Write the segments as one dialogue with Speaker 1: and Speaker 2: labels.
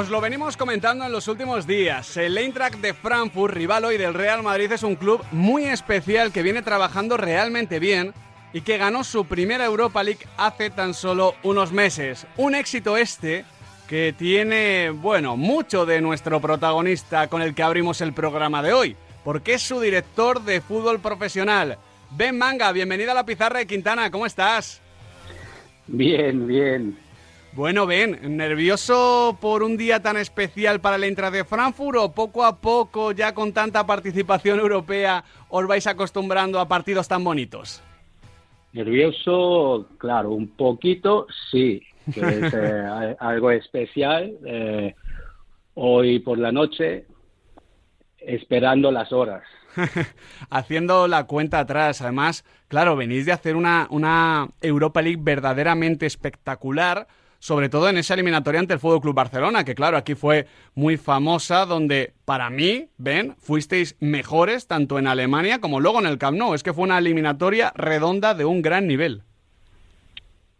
Speaker 1: os lo venimos comentando en los últimos días. El Eintracht de Frankfurt, rival hoy del Real Madrid, es un club muy especial que viene trabajando realmente bien y que ganó su primera Europa League hace tan solo unos meses. Un éxito este que tiene, bueno, mucho de nuestro protagonista con el que abrimos el programa de hoy, porque es su director de fútbol profesional. Ben Manga, bienvenido a la pizarra de Quintana, ¿cómo estás?
Speaker 2: Bien, bien.
Speaker 1: Bueno, Ben, ¿nervioso por un día tan especial para el Eintracht de Frankfurt o poco a poco, ya con tanta participación europea, os vais acostumbrando a partidos tan bonitos?
Speaker 2: Nervioso, claro, un poquito, sí, que es eh, algo especial. Eh, hoy por la noche, esperando las horas.
Speaker 1: Haciendo la cuenta atrás, además, claro, venís de hacer una, una Europa League verdaderamente espectacular sobre todo en esa eliminatoria ante el Fútbol Club Barcelona, que claro, aquí fue muy famosa, donde para mí, ven, fuisteis mejores tanto en Alemania como luego en el Camp Nou. Es que fue una eliminatoria redonda de un gran nivel.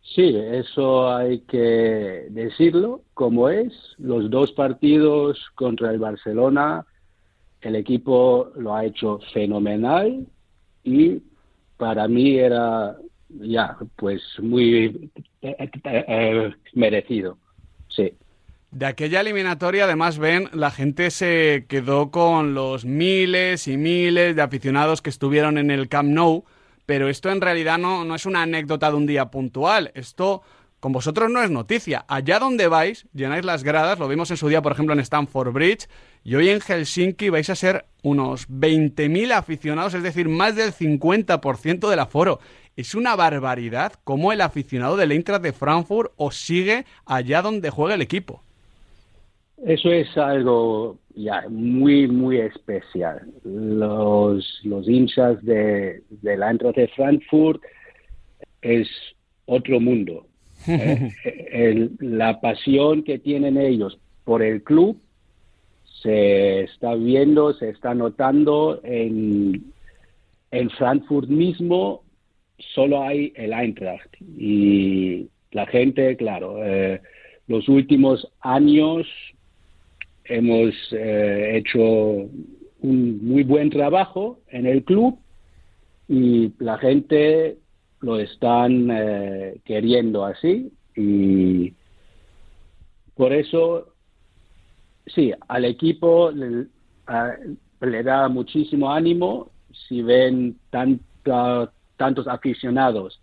Speaker 2: Sí, eso hay que decirlo como es. Los dos partidos contra el Barcelona, el equipo lo ha hecho fenomenal y para mí era ya, pues muy eh, eh, eh, merecido, sí.
Speaker 1: De aquella eliminatoria, además, ven, la gente se quedó con los miles y miles de aficionados que estuvieron en el Camp Nou, pero esto en realidad no, no es una anécdota de un día puntual. Esto con vosotros no es noticia. Allá donde vais, llenáis las gradas, lo vimos en su día, por ejemplo, en Stamford Bridge, y hoy en Helsinki vais a ser unos 20.000 aficionados, es decir, más del 50% del aforo. Es una barbaridad cómo el aficionado del Eintracht de Frankfurt os sigue allá donde juega el equipo.
Speaker 2: Eso es algo ya muy, muy especial. Los, los hinchas de, del Eintracht de Frankfurt es otro mundo. ¿Eh? la pasión que tienen ellos por el club se está viendo, se está notando en, en Frankfurt mismo solo hay el Eintracht y la gente, claro, eh, los últimos años hemos eh, hecho un muy buen trabajo en el club y la gente lo están eh, queriendo así y por eso sí al equipo le, le da muchísimo ánimo si ven tanta tantos aficionados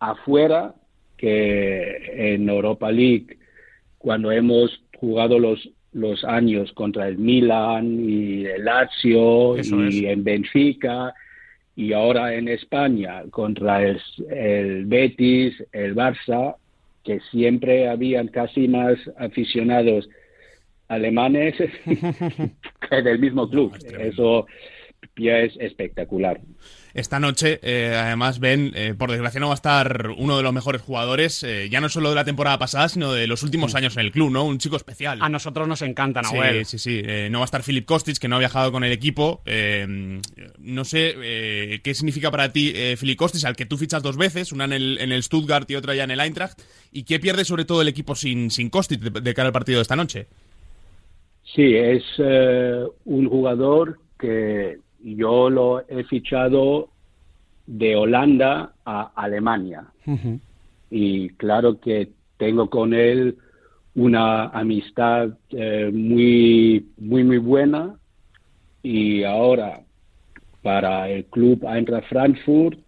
Speaker 2: afuera que en Europa League, cuando hemos jugado los, los años contra el Milan y el Lazio y en Benfica y ahora en España contra el, el Betis, el Barça, que siempre habían casi más aficionados alemanes que del mismo club. Eso ya es espectacular.
Speaker 3: Esta noche, eh, además, Ben, eh, por desgracia no va a estar uno de los mejores jugadores, eh, ya no solo de la temporada pasada, sino de los últimos años en el club, ¿no? Un chico especial.
Speaker 1: A nosotros nos encanta, Nahuel.
Speaker 3: Sí, sí, sí. no va a estar Filip Kostic, que no ha viajado con el equipo. no sé qué significa para ti Filip Kostic, al que tú fichas dos veces, una en el, en el Stuttgart y otra ya en el Eintracht. ¿Y qué pierde sobre todo el equipo sin, sin Kostic de cara al partido de esta noche?
Speaker 2: Sí, es un jugador que yo lo he fichado de Holanda a Alemania. Y claro que tengo con él una amistad eh, muy, muy, muy buena. Y ahora, para el club Eintracht Frankfurt,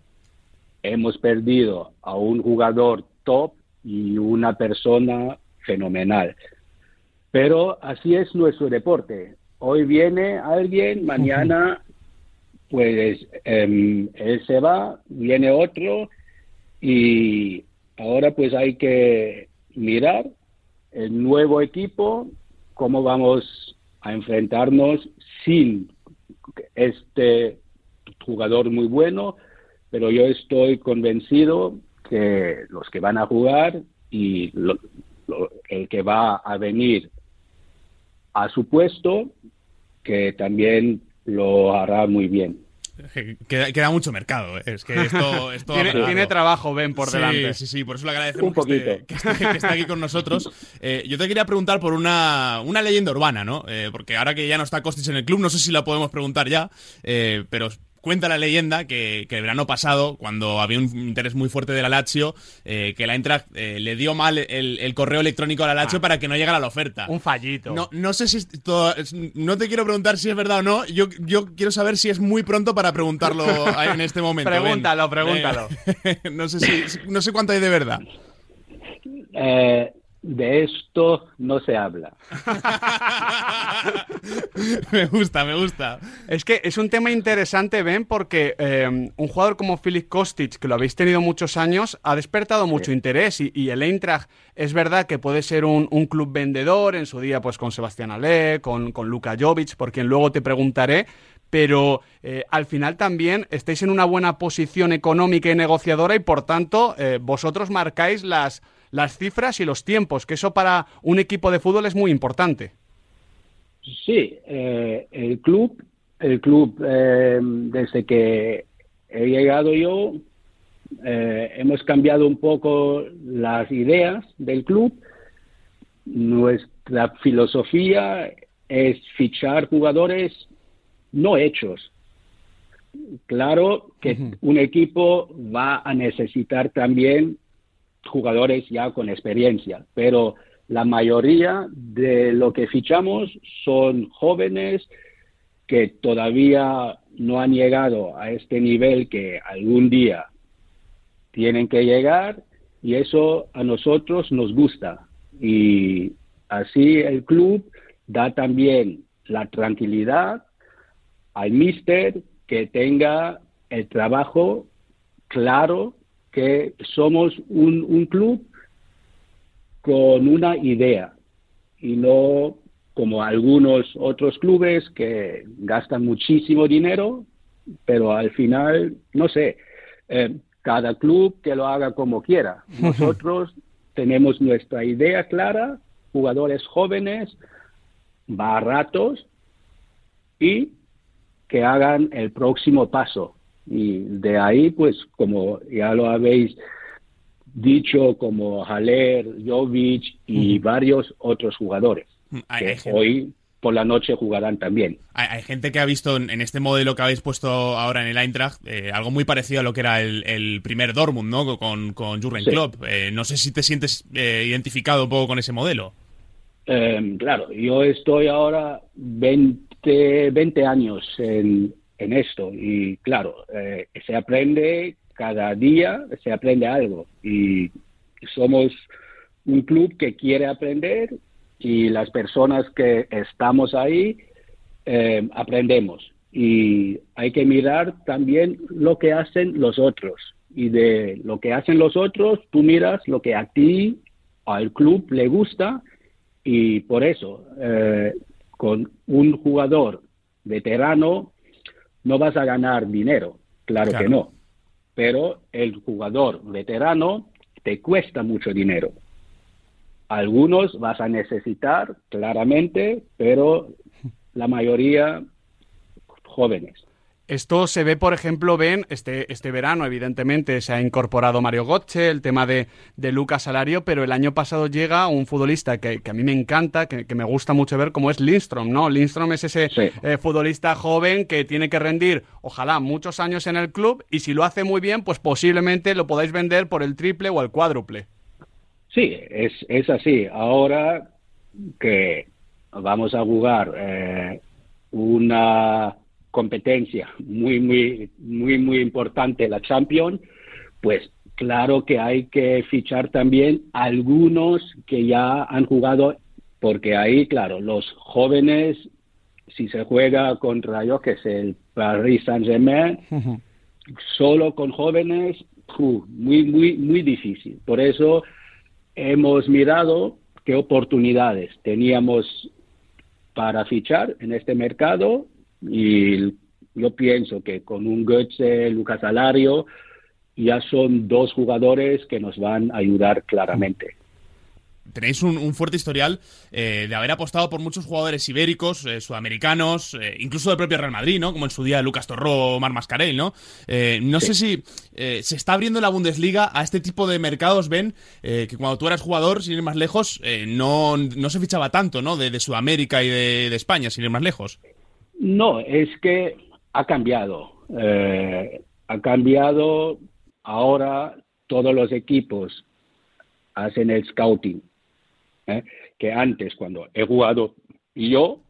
Speaker 2: hemos perdido a un jugador top y una persona fenomenal. Pero así es nuestro deporte. Hoy viene alguien, mañana pues em, él se va, viene otro y ahora pues hay que mirar el nuevo equipo, cómo vamos a enfrentarnos sin este jugador muy bueno, pero yo estoy convencido que los que van a jugar y el que va a venir a su puesto, que también lo hará muy bien.
Speaker 3: Queda, mucho mercado. ¿eh? Es que esto,
Speaker 1: tiene, trabajo, Ben, por delante.
Speaker 3: Sí, sí, por eso le agradecemos que esté, aquí con nosotros. Eh, yo te quería preguntar por una, una leyenda urbana, ¿no? Eh, porque ahora que ya no está Costis en el club, no sé si la podemos preguntar ya, pero Cuenta la leyenda que, el verano pasado, cuando había un interés muy fuerte de la Lazio, eh, que la Eintracht eh, le dio mal el, correo electrónico a la Lazio ah. para que no llegara la oferta.
Speaker 1: Un fallito.
Speaker 3: No, no sé si no te quiero preguntar si es verdad o no. Yo, yo quiero saber si es muy pronto para preguntarlo en este momento.
Speaker 1: pregúntalo, pregúntalo.
Speaker 3: no sé si no sé cuánto hay de verdad.
Speaker 2: Eh, de esto no se habla.
Speaker 3: me gusta, me gusta.
Speaker 1: Es que es un tema interesante, Ben, porque eh, un jugador como Philip Kostic, que lo habéis tenido muchos años, ha despertado mucho interés y, el Eintracht es verdad que puede ser un, club vendedor en su día, pues con Sebastián Ale, con, con Luka Jovic, por quien luego te preguntaré, pero eh, al final también estáis en una buena posición económica y negociadora y por tanto eh, vosotros marcáis las las cifras y los tiempos, que eso para un equipo de fútbol es muy importante.
Speaker 2: Sí, eh, el club, el club eh, desde que he llegado yo, eh, hemos cambiado un poco las ideas del club. Nuestra filosofía es fichar jugadores no hechos. Claro que un equipo va a necesitar también jugadores ya con experiencia, pero la mayoría de lo que fichamos son jóvenes que todavía no han llegado a este nivel que algún día tienen que llegar y eso a nosotros nos gusta. Y así el club da también la tranquilidad al mister que tenga el trabajo claro que somos un, club con una idea y no como algunos otros clubes que gastan muchísimo dinero, pero al final, no sé, eh, cada club que lo haga como quiera. Nosotros tenemos nuestra idea clara, jugadores jóvenes, baratos y que hagan el próximo paso. Y de ahí, pues, como ya lo habéis dicho, como Haller, Jovic y varios otros jugadores, mm, que hoy por la noche jugarán también.
Speaker 3: Hay, gente que ha visto en, este modelo que habéis puesto ahora en el Eintracht eh, algo muy parecido a lo que era el, primer Dortmund, ¿no? Con, con Jurgen Klopp. Eh, no sé si te sientes eh, identificado un poco con ese modelo.
Speaker 2: Em, claro, yo estoy ahora 20, 20 años en, en esto. Y claro, eh, se aprende cada día, se aprende algo. Y somos un club que quiere aprender y las personas que estamos ahí eh, aprendemos. Y hay que mirar también lo que hacen los otros. Y de lo que hacen los otros, tú miras lo que a ti, al club le gusta. Y por eso, eh, con un jugador veterano, no vas a ganar dinero, claro, que no. Pero el jugador veterano te cuesta mucho dinero. Algunos vas a necesitar, claramente, pero la mayoría jóvenes.
Speaker 1: Esto se ve, por ejemplo, ven, este, este verano, evidentemente, se ha incorporado Mario Gotche, el tema de, de Lucas Salario, pero el año pasado llega un futbolista que, a mí me encanta, que, me gusta mucho ver, como es Lindstrom, ¿no? Lindstrom es ese eh, futbolista joven que tiene que rendir, ojalá, muchos años en el club, y si lo hace muy bien, pues posiblemente lo podáis vender por el triple o el cuádruple.
Speaker 2: Sí, es, es así. Ahora que vamos a jugar eh, una competencia muy, muy, muy, muy importante, la Champions, pues claro que hay que fichar también algunos que ya han jugado, porque ahí, claro, los jóvenes, si se juega contra, yo que sé, el Paris Saint-Germain, solo con jóvenes, muy, muy, muy difícil. Por eso hemos mirado qué oportunidades teníamos para fichar en este mercado y yo pienso que con un Goetze, Lucas Alario, ya son dos jugadores que nos van a ayudar claramente.
Speaker 3: tenéis un, fuerte historial eh, de haber apostado por muchos jugadores ibéricos, eh, sudamericanos, eh, incluso del propio Real Madrid, ¿no? Como en su día Lucas Torró o Mar Mascarell, ¿no? no sé si se está abriendo la Bundesliga a este tipo de mercados, ven, que cuando tú eras jugador, sin ir más lejos, no, no, se fichaba tanto, ¿no? De, Sudamérica y de, España, sin ir más lejos.
Speaker 2: No, es que ha cambiado. ha cambiado ahora todos los equipos hacen el scouting ¿eh? que antes cuando he jugado yo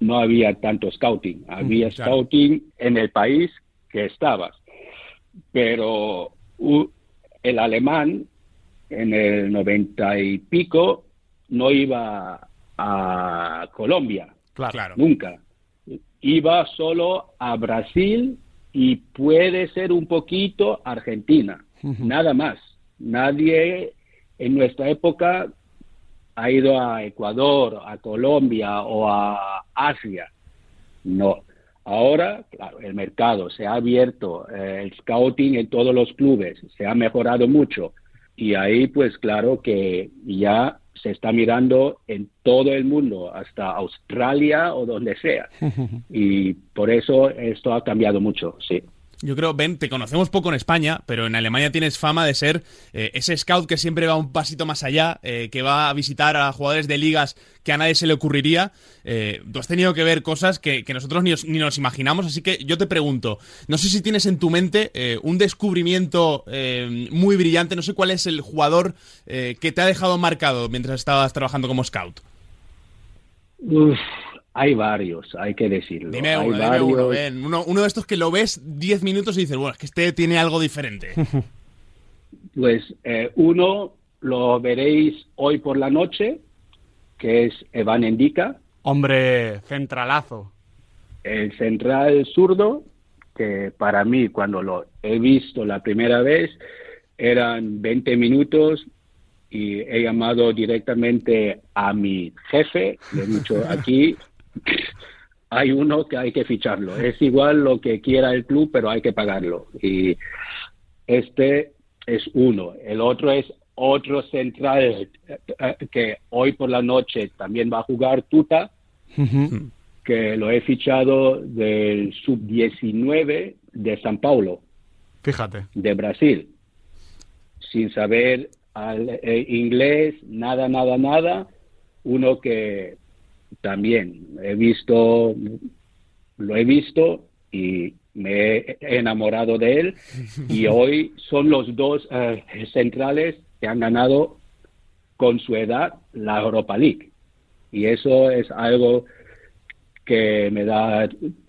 Speaker 2: no había tanto scouting, había scouting en el país que estabas, pero el alemán en el noventa y pico no iba a Colombia, claro. nunca. Iba solo a Brasil y puede ser un poquito Argentina, nada más. Nadie en nuestra época ha ido a Ecuador, a Colombia o a Asia. No. Ahora, claro, el mercado se ha abierto, eh, el scouting en todos los clubes se ha mejorado mucho y ahí pues claro que ya se está mirando en todo el mundo, hasta Australia o donde sea. Y por eso esto ha cambiado mucho, sí.
Speaker 3: Yo creo, Ben, te conocemos poco en España, pero en Alemania tienes fama de ser eh, ese scout que siempre va un pasito más allá, eh, que va a visitar a jugadores de ligas que a nadie se le ocurriría. Eh, tú has tenido que ver cosas que, nosotros ni, nos imaginamos, así que yo te pregunto, no sé si tienes en tu mente un descubrimiento muy brillante, no sé cuál es el jugador que te ha dejado marcado mientras estabas trabajando como scout.
Speaker 2: Hay varios, hay que decirlo.
Speaker 3: Dime uno, uno, de estos que lo ves 10 minutos y dices, bueno, es que este tiene algo diferente.
Speaker 2: pues eh, uno lo veréis hoy por la noche, que es Evan Endica.
Speaker 1: Hombre, centralazo.
Speaker 2: El central zurdo, que para mí cuando lo he visto la primera vez eran 20 minutos y he llamado directamente a mi jefe, le he dicho aquí hay uno que hay que ficharlo. Es igual lo que quiera el club, pero hay que pagarlo. Y este es uno. El otro es otro central eh, que hoy por la noche también va a jugar Tuta, que lo he fichado del sub-19 de San Paulo.
Speaker 1: Fíjate.
Speaker 2: De Brasil. Sin saber eh, inglés, nada, nada, nada. Uno que también he visto, lo he visto y me he enamorado de él. Y hoy son los dos eh, centrales que han ganado con su edad la Europa League. Y eso es algo que me da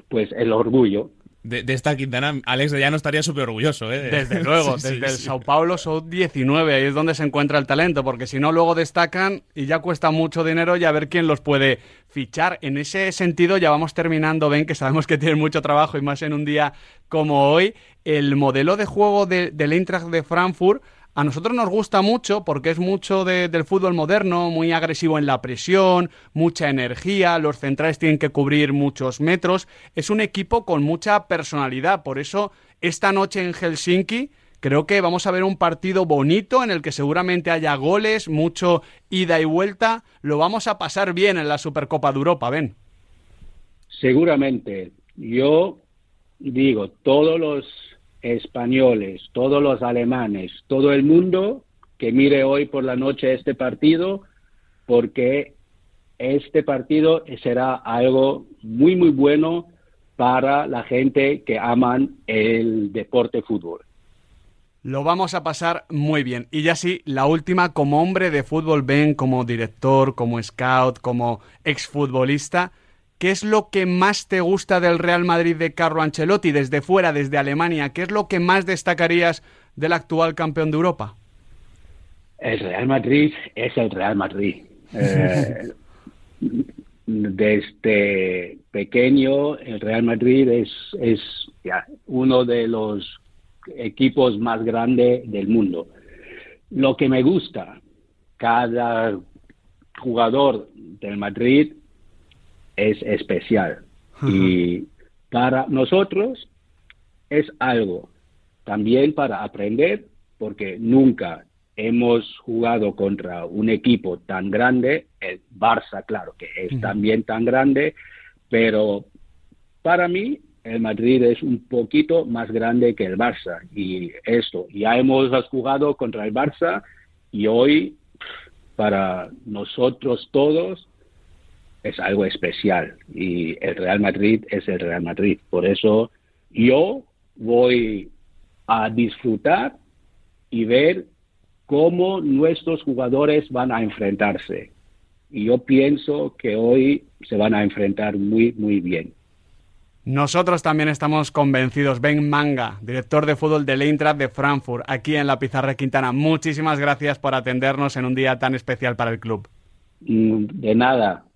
Speaker 2: pues el orgullo
Speaker 3: de, esta Quintana, Alex de Llano estaría súper orgulloso. ¿eh?
Speaker 1: Desde luego, desde el Sao Paulo son 19, ahí es donde se encuentra el talento, porque si no, luego destacan y ya cuesta mucho dinero y a ver quién los puede fichar. En ese sentido, ya vamos terminando, ven que sabemos que tienen mucho trabajo y más en un día como hoy. El modelo de juego de, del Eintracht de Frankfurt a nosotros nos gusta mucho porque es mucho del fútbol moderno, muy agresivo en la presión, mucha energía, los centrales tienen que cubrir muchos metros. Es un equipo con mucha personalidad, por eso esta noche en Helsinki creo que vamos a ver un partido bonito en el que seguramente haya goles, mucho ida y vuelta. Lo vamos a pasar bien en la Supercopa de Europa, ven.
Speaker 2: Seguramente. Yo digo, todos los españoles, todos los alemanes, todo el mundo que mire hoy por la noche este partido, porque este partido será algo muy, muy bueno para la gente que aman el deporte fútbol.
Speaker 1: Lo vamos a pasar muy bien. Y ya sí, la última, como hombre de fútbol, ven como director, como scout, como exfutbolista, ¿Qué es lo que más te gusta del Real Madrid de Carlo Ancelotti desde fuera, desde Alemania? ¿Qué es lo que más destacarías del actual campeón de Europa?
Speaker 2: El Real Madrid es el Real Madrid. Eh, desde pequeño, el Real Madrid es, es uno de los equipos más grandes del mundo. Lo que me gusta, cada jugador del Madrid es especial. Y para nosotros es algo también para aprender, porque nunca hemos jugado contra un equipo tan grande, el Barça, claro, que es también tan grande, pero para mí el Madrid es un poquito más grande que el Barça. Y esto, ya hemos jugado contra el Barça y hoy, para nosotros todos, es algo especial. Y el Real Madrid es el Real Madrid. Por eso yo voy a disfrutar y ver cómo nuestros jugadores van a enfrentarse. Y yo pienso que hoy se van a enfrentar muy, muy bien.
Speaker 1: Nosotros también estamos convencidos. Ben Manga, director de fútbol del Eintracht de Frankfurt, aquí en la Pizarra Quintana. Muchísimas gracias por atendernos en un día tan especial para el club.
Speaker 2: Mm, de nada.